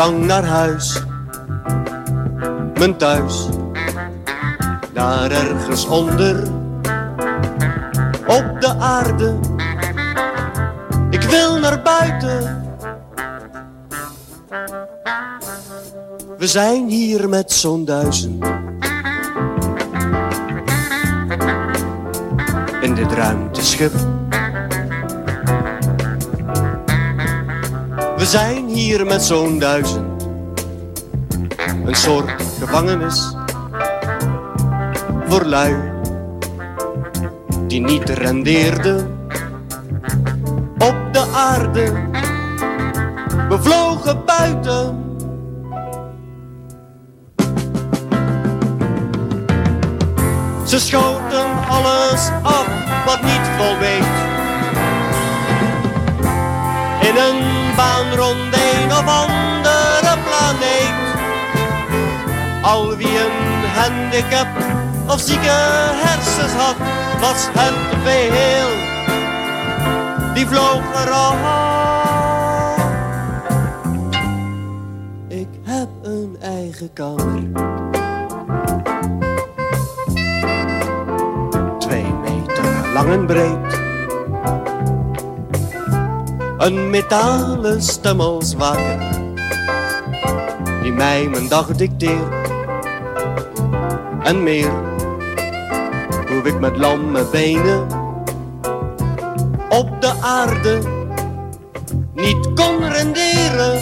Verlang naar huis. Mijn thuis. Daar ergens onder. Op de aarde. Ik wil naar buiten. We zijn hier met zo'n duizend. In dit ruimteschip. We zijn hier met zo'n duizend. Een soort gevangenis. Voor lui. Die niet rendeerden. Op de aarde. We vlogen buiten. Ze schoten alles af wat niet voldeed. In een baan rond een of andere planeet. Al wie een handicap of zieke hersens had, was hem te veel. Die vloog eraf. Ik heb een eigen kamer. Twee meter lang en breed. Een metalen stem als waker. Die mij mijn dag dicteert. En meer. Hoe ik met lamme benen. Op de aarde. Niet kon renderen.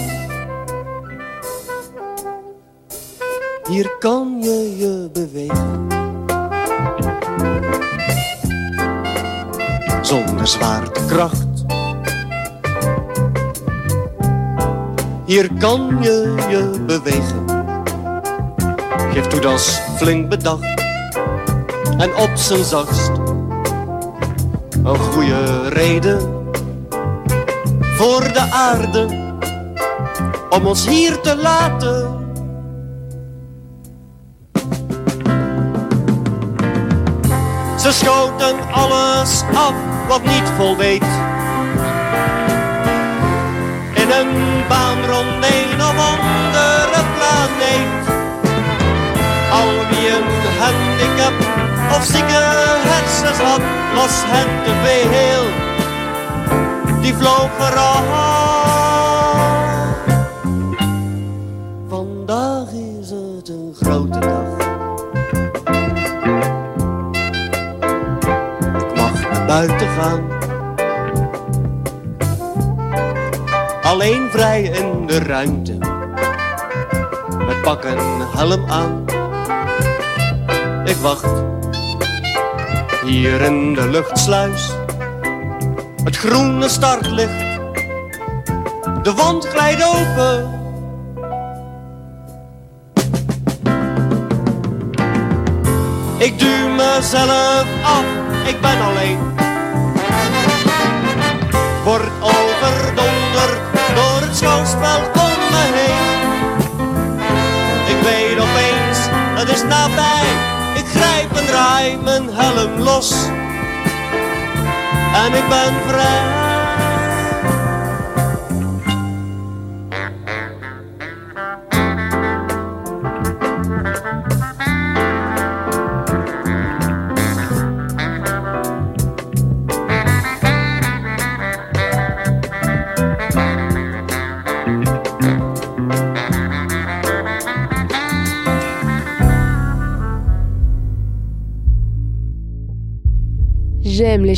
Hier kan je je bewegen. Zonder zwaartekracht. Hier kan je je bewegen. Geef toe dat flink bedacht. En op zijn zachtst. Een goede reden. Voor de aarde. Om ons hier te laten. Ze schoten alles af wat niet voldeed. In een baan rond of andere planeet. Al wie een handicap of zieke hersens had, was hen te veel. Die vloog eraf. Vandaag is het een grote dag. mag naar buiten gaan. Alleen vrij in de ruimte, met pak en helm aan. Ik wacht hier in de luchtsluis, het groene startlicht, de wand glijdt open. Ik duw mezelf af, ik ben alleen. Het is nabij. Ik grijp en draai mijn helm los. En ik ben vrij.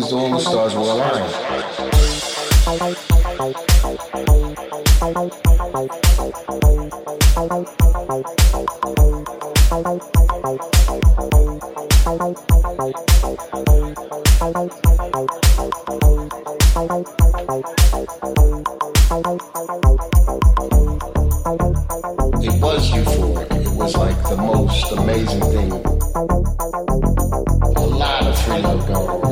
was all the stars were aligned. It was euphoric. It was like the most amazing thing. A lot of freedom going on.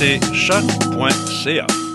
c'est choc.ca.